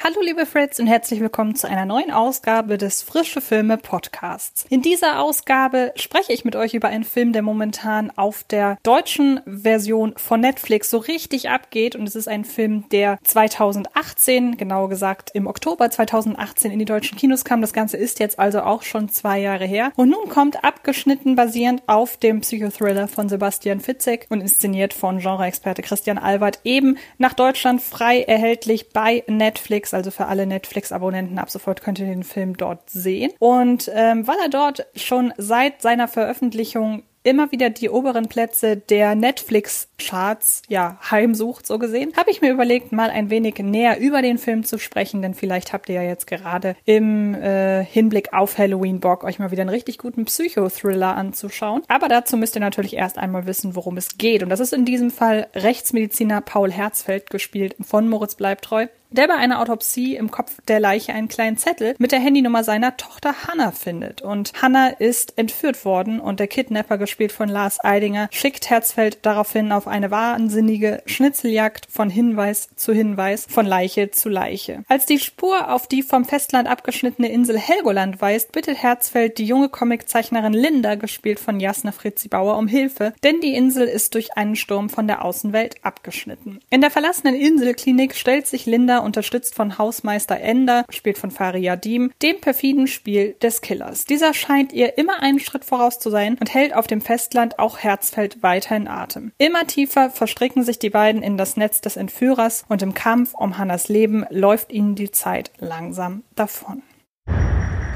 Hallo liebe Fritz und herzlich willkommen zu einer neuen Ausgabe des Frische Filme Podcasts. In dieser Ausgabe spreche ich mit euch über einen Film, der momentan auf der deutschen Version von Netflix so richtig abgeht und es ist ein Film, der 2018, genauer gesagt im Oktober 2018 in die deutschen Kinos kam. Das Ganze ist jetzt also auch schon zwei Jahre her und nun kommt abgeschnitten basierend auf dem Psychothriller von Sebastian Fitzek und inszeniert von Genreexperte Christian Albert eben nach Deutschland frei erhältlich bei Netflix Also für alle Netflix-Abonnenten ab sofort könnt ihr den Film dort sehen. Und ähm, weil er dort schon seit seiner Veröffentlichung immer wieder die oberen Plätze der Netflix-Charts ja heimsucht, so gesehen, habe ich mir überlegt, mal ein wenig näher über den Film zu sprechen, denn vielleicht habt ihr ja jetzt gerade im äh, Hinblick auf Halloween Bock, euch mal wieder einen richtig guten Psychothriller anzuschauen. Aber dazu müsst ihr natürlich erst einmal wissen, worum es geht. Und das ist in diesem Fall Rechtsmediziner Paul Herzfeld, gespielt von Moritz Bleibtreu der bei einer Autopsie im Kopf der Leiche einen kleinen Zettel mit der Handynummer seiner Tochter Hannah findet. Und Hannah ist entführt worden und der Kidnapper, gespielt von Lars Eidinger, schickt Herzfeld daraufhin auf eine wahnsinnige Schnitzeljagd von Hinweis zu Hinweis, von Leiche zu Leiche. Als die Spur auf die vom Festland abgeschnittene Insel Helgoland weist, bittet Herzfeld die junge Comiczeichnerin Linda, gespielt von Jasna Fritzi Bauer, um Hilfe, denn die Insel ist durch einen Sturm von der Außenwelt abgeschnitten. In der verlassenen Inselklinik stellt sich Linda unterstützt von Hausmeister Ender, gespielt von Faria Diem, dem perfiden Spiel des Killers. Dieser scheint ihr immer einen Schritt voraus zu sein und hält auf dem Festland auch Herzfeld weiter in Atem. Immer tiefer verstricken sich die beiden in das Netz des Entführers und im Kampf um Hannas Leben läuft ihnen die Zeit langsam davon.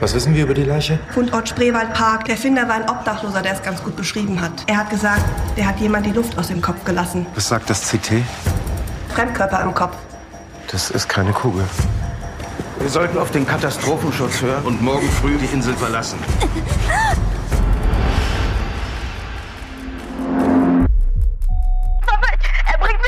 Was wissen wir über die Leiche? Fundort Spreewaldpark. Der Finder war ein Obdachloser, der es ganz gut beschrieben hat. Er hat gesagt, der hat jemand die Luft aus dem Kopf gelassen. Was sagt das CT? Fremdkörper im Kopf. Das ist keine Kugel. Wir sollten auf den Katastrophenschutz hören und morgen früh die Insel verlassen. Papa, er bringt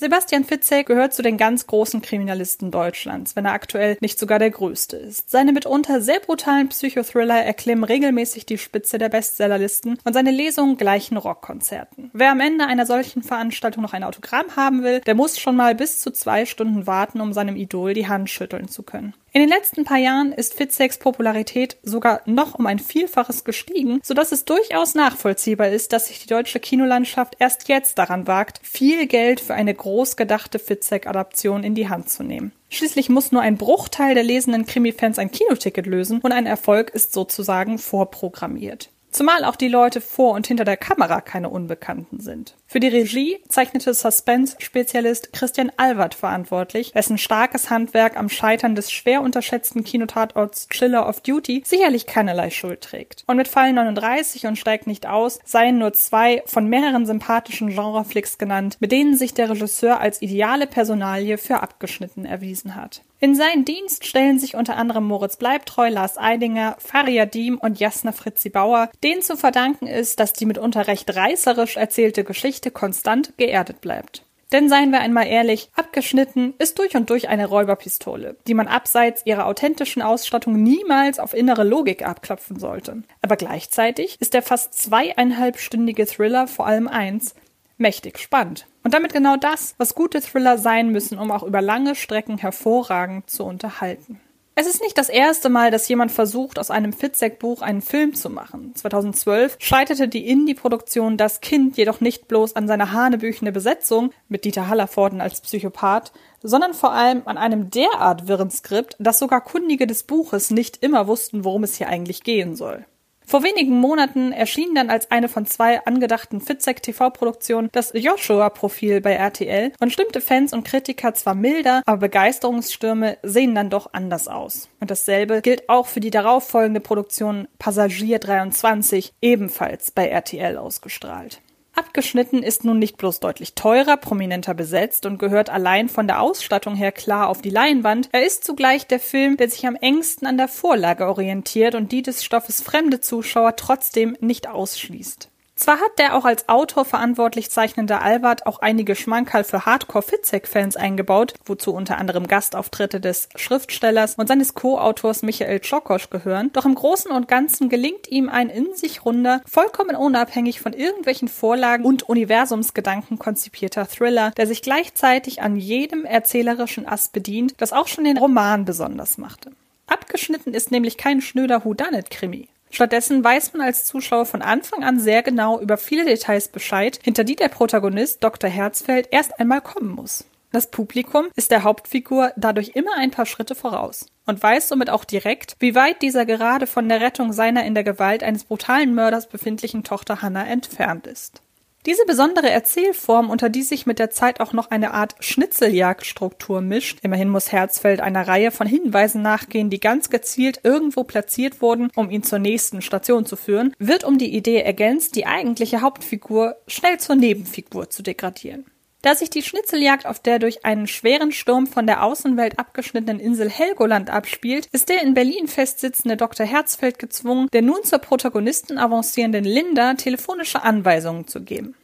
Sebastian Fitzek gehört zu den ganz großen Kriminalisten Deutschlands, wenn er aktuell nicht sogar der größte ist. Seine mitunter sehr brutalen Psychothriller erklimmen regelmäßig die Spitze der Bestsellerlisten und seine Lesungen gleichen Rockkonzerten. Wer am Ende einer solchen Veranstaltung noch ein Autogramm haben will, der muss schon mal bis zu zwei Stunden warten, um seinem Idol die Hand schütteln zu können. In den letzten paar Jahren ist Fitzeks Popularität sogar noch um ein Vielfaches gestiegen, sodass es durchaus nachvollziehbar ist, dass sich die deutsche Kinolandschaft erst jetzt daran wagt, viel Geld für eine groß gedachte Fitzek-Adaption in die Hand zu nehmen. Schließlich muss nur ein Bruchteil der lesenden Krimi-Fans ein Kinoticket lösen und ein Erfolg ist sozusagen vorprogrammiert. Zumal auch die Leute vor und hinter der Kamera keine Unbekannten sind. Für die Regie zeichnete Suspense-Spezialist Christian Alward verantwortlich, dessen starkes Handwerk am Scheitern des schwer unterschätzten Kinotatorts Chiller of Duty sicherlich keinerlei Schuld trägt. Und mit Fall 39 und steigt nicht aus, seien nur zwei von mehreren sympathischen Genreflicks genannt, mit denen sich der Regisseur als ideale Personalie für abgeschnitten erwiesen hat. In seinen Dienst stellen sich unter anderem Moritz Bleibtreu, Lars Eidinger, Faria Diem und Jasna Fritzi Bauer, denen zu verdanken ist, dass die mitunter recht reißerisch erzählte Geschichte konstant geerdet bleibt. Denn seien wir einmal ehrlich, abgeschnitten ist durch und durch eine Räuberpistole, die man abseits ihrer authentischen Ausstattung niemals auf innere Logik abklopfen sollte. Aber gleichzeitig ist der fast zweieinhalbstündige Thriller vor allem eins, mächtig spannend. Und damit genau das, was gute Thriller sein müssen, um auch über lange Strecken hervorragend zu unterhalten. Es ist nicht das erste Mal, dass jemand versucht, aus einem Fitzek-Buch einen Film zu machen. 2012 scheiterte die Indie-Produktion Das Kind jedoch nicht bloß an seiner hanebüchene Besetzung mit Dieter Hallervorden als Psychopath, sondern vor allem an einem derart wirren Skript, dass sogar Kundige des Buches nicht immer wussten, worum es hier eigentlich gehen soll. Vor wenigen Monaten erschien dann als eine von zwei angedachten Fitzek TV-Produktionen das Joshua-Profil bei RTL und stimmte Fans und Kritiker zwar milder, aber Begeisterungsstürme sehen dann doch anders aus. Und dasselbe gilt auch für die darauffolgende Produktion Passagier 23, ebenfalls bei RTL ausgestrahlt. Abgeschnitten ist nun nicht bloß deutlich teurer, prominenter besetzt und gehört allein von der Ausstattung her klar auf die Leinwand, er ist zugleich der Film, der sich am engsten an der Vorlage orientiert und die des Stoffes fremde Zuschauer trotzdem nicht ausschließt. Zwar hat der auch als Autor verantwortlich zeichnende Albert auch einige Schmankerl für Hardcore-Fitzek-Fans eingebaut, wozu unter anderem Gastauftritte des Schriftstellers und seines Co-Autors Michael Tschokosch gehören, doch im Großen und Ganzen gelingt ihm ein in sich runder, vollkommen unabhängig von irgendwelchen Vorlagen und Universumsgedanken konzipierter Thriller, der sich gleichzeitig an jedem erzählerischen Ass bedient, das auch schon den Roman besonders machte. Abgeschnitten ist nämlich kein schnöder Whodunit-Krimi. Stattdessen weiß man als Zuschauer von Anfang an sehr genau über viele Details Bescheid, hinter die der Protagonist Dr. Herzfeld erst einmal kommen muss. Das Publikum ist der Hauptfigur dadurch immer ein paar Schritte voraus und weiß somit auch direkt, wie weit dieser gerade von der Rettung seiner in der Gewalt eines brutalen Mörders befindlichen Tochter Hannah entfernt ist. Diese besondere Erzählform, unter die sich mit der Zeit auch noch eine Art Schnitzeljagdstruktur mischt, immerhin muss Herzfeld einer Reihe von Hinweisen nachgehen, die ganz gezielt irgendwo platziert wurden, um ihn zur nächsten Station zu führen, wird um die Idee ergänzt, die eigentliche Hauptfigur schnell zur Nebenfigur zu degradieren. Da sich die Schnitzeljagd auf der durch einen schweren Sturm von der Außenwelt abgeschnittenen Insel Helgoland abspielt, ist der in Berlin festsitzende Dr. Herzfeld gezwungen, der nun zur Protagonisten avancierenden Linda telefonische Anweisungen zu geben.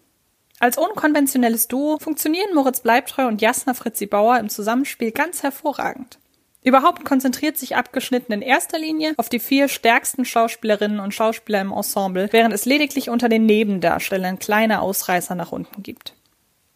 Als unkonventionelles Duo funktionieren Moritz Bleibtreu und Jasna Fritzi Bauer im Zusammenspiel ganz hervorragend. Überhaupt konzentriert sich abgeschnitten in erster Linie auf die vier stärksten Schauspielerinnen und Schauspieler im Ensemble, während es lediglich unter den Nebendarstellern kleine Ausreißer nach unten gibt.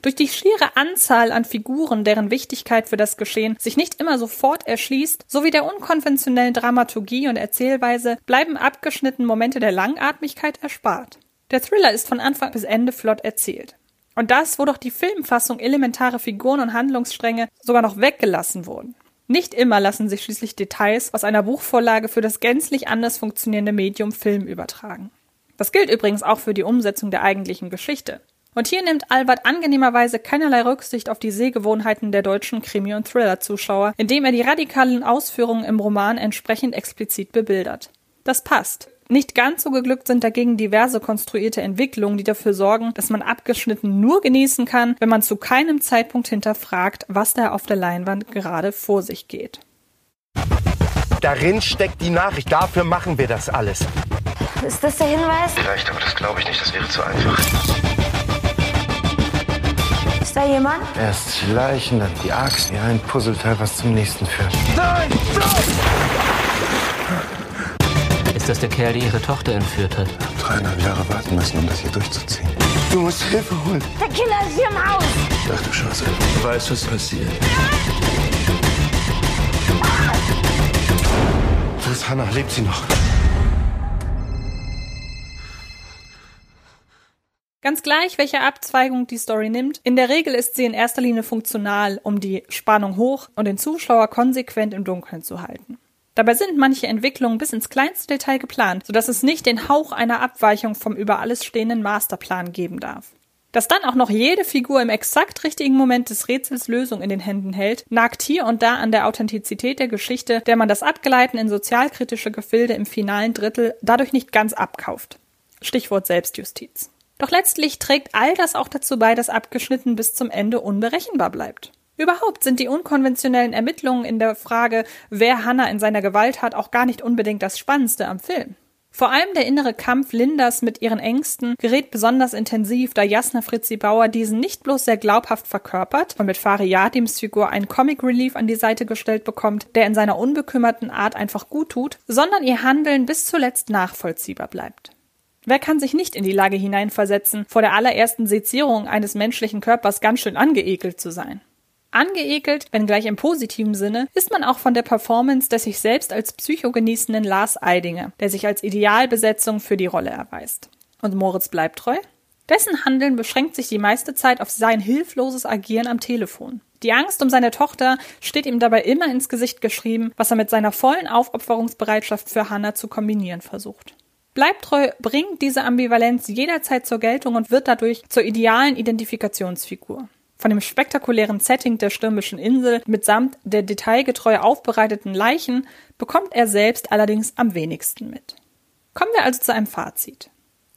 Durch die schiere Anzahl an Figuren, deren Wichtigkeit für das Geschehen sich nicht immer sofort erschließt, sowie der unkonventionellen Dramaturgie und Erzählweise bleiben abgeschnitten Momente der Langatmigkeit erspart. Der Thriller ist von Anfang bis Ende flott erzählt. Und das, wo doch die Filmfassung elementare Figuren und Handlungsstränge sogar noch weggelassen wurden. Nicht immer lassen sich schließlich Details aus einer Buchvorlage für das gänzlich anders funktionierende Medium Film übertragen. Das gilt übrigens auch für die Umsetzung der eigentlichen Geschichte. Und hier nimmt Albert angenehmerweise keinerlei Rücksicht auf die Sehgewohnheiten der deutschen Krimi- und Thriller-Zuschauer, indem er die radikalen Ausführungen im Roman entsprechend explizit bebildert. Das passt. Nicht ganz so geglückt sind dagegen diverse konstruierte Entwicklungen, die dafür sorgen, dass man abgeschnitten nur genießen kann, wenn man zu keinem Zeitpunkt hinterfragt, was da auf der Leinwand gerade vor sich geht. Darin steckt die Nachricht. Dafür machen wir das alles. Ist das der Hinweis? Vielleicht, aber das glaube ich nicht. Das wäre zu einfach. Ist da jemand? Erst die Leichen, dann die Axt, ja, ein Puzzleteil, was zum nächsten führt. Nein! Ist das der Kerl, der ihre Tochter entführt hat? Dreieinhalb Jahre warten müssen, um das hier durchzuziehen. Du musst Hilfe holen. Der Killer ist hier im Haus. Ach du Scheiße. Du weißt, was passiert. Wo ist Hannah? Lebt sie noch? Ganz gleich, welche Abzweigung die Story nimmt, in der Regel ist sie in erster Linie funktional, um die Spannung hoch und den Zuschauer konsequent im Dunkeln zu halten. Dabei sind manche Entwicklungen bis ins kleinste Detail geplant, sodass es nicht den Hauch einer Abweichung vom über alles stehenden Masterplan geben darf. Dass dann auch noch jede Figur im exakt richtigen Moment des Rätsels Lösung in den Händen hält, nagt hier und da an der Authentizität der Geschichte, der man das Abgleiten in sozialkritische Gefilde im finalen Drittel dadurch nicht ganz abkauft. Stichwort Selbstjustiz. Doch letztlich trägt all das auch dazu bei, dass abgeschnitten bis zum Ende unberechenbar bleibt. Überhaupt sind die unkonventionellen Ermittlungen in der Frage, wer Hannah in seiner Gewalt hat, auch gar nicht unbedingt das Spannendste am Film. Vor allem der innere Kampf Lindas mit ihren Ängsten gerät besonders intensiv, da Jasna Fritzi Bauer diesen nicht bloß sehr glaubhaft verkörpert und mit Fari Yadims Figur einen Comic Relief an die Seite gestellt bekommt, der in seiner unbekümmerten Art einfach gut tut, sondern ihr Handeln bis zuletzt nachvollziehbar bleibt. Wer kann sich nicht in die Lage hineinversetzen, vor der allerersten Sezierung eines menschlichen Körpers ganz schön angeekelt zu sein? Angeekelt, wenn gleich im positiven Sinne, ist man auch von der Performance des sich selbst als Psycho genießenden Lars Eidinger, der sich als Idealbesetzung für die Rolle erweist. Und Moritz bleibt treu? Dessen Handeln beschränkt sich die meiste Zeit auf sein hilfloses Agieren am Telefon. Die Angst um seine Tochter steht ihm dabei immer ins Gesicht geschrieben, was er mit seiner vollen Aufopferungsbereitschaft für Hannah zu kombinieren versucht. Bleibtreu bringt diese Ambivalenz jederzeit zur Geltung und wird dadurch zur idealen Identifikationsfigur. Von dem spektakulären Setting der stürmischen Insel mitsamt der detailgetreu aufbereiteten Leichen bekommt er selbst allerdings am wenigsten mit. Kommen wir also zu einem Fazit.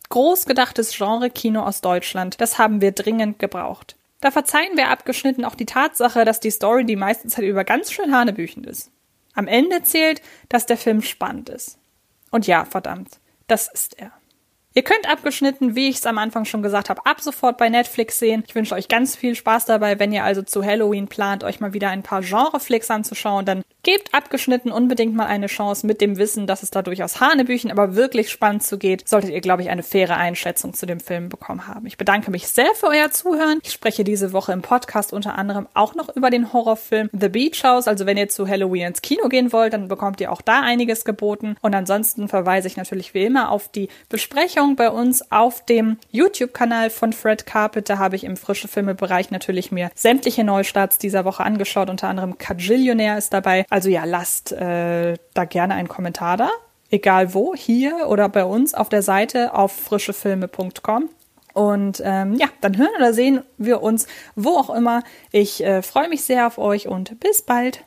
Groß gedachtes Genre-Kino aus Deutschland, das haben wir dringend gebraucht. Da verzeihen wir abgeschnitten auch die Tatsache, dass die Story die meiste Zeit über ganz schön hanebüchend ist. Am Ende zählt, dass der Film spannend ist. Und ja, verdammt, das ist er. Ihr könnt abgeschnitten, wie ich es am Anfang schon gesagt habe, ab sofort bei Netflix sehen. Ich wünsche euch ganz viel Spaß dabei, wenn ihr also zu Halloween plant, euch mal wieder ein paar Genreflicks anzuschauen. Dann gebt abgeschnitten unbedingt mal eine Chance mit dem Wissen, dass es da durchaus Hanebüchen, aber wirklich spannend zugeht. Solltet ihr, glaube ich, eine faire Einschätzung zu dem Film bekommen haben. Ich bedanke mich sehr für euer Zuhören. Ich spreche diese Woche im Podcast unter anderem auch noch über den Horrorfilm The Beach House. Also wenn ihr zu Halloween ins Kino gehen wollt, dann bekommt ihr auch da einiges geboten. Und ansonsten verweise ich natürlich wie immer auf die Besprechung bei uns auf dem YouTube-Kanal von Fred Carpet. Da habe ich im frische Filme-Bereich natürlich mir sämtliche Neustarts dieser Woche angeschaut. Unter anderem Kajillionär ist dabei. Also ja, lasst äh, da gerne einen Kommentar da. Egal wo, hier oder bei uns auf der Seite auf frischefilme.com. Und ähm, ja, dann hören oder sehen wir uns wo auch immer. Ich äh, freue mich sehr auf euch und bis bald.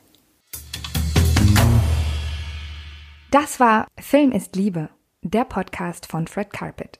Das war Film ist Liebe, der Podcast von Fred Carpet.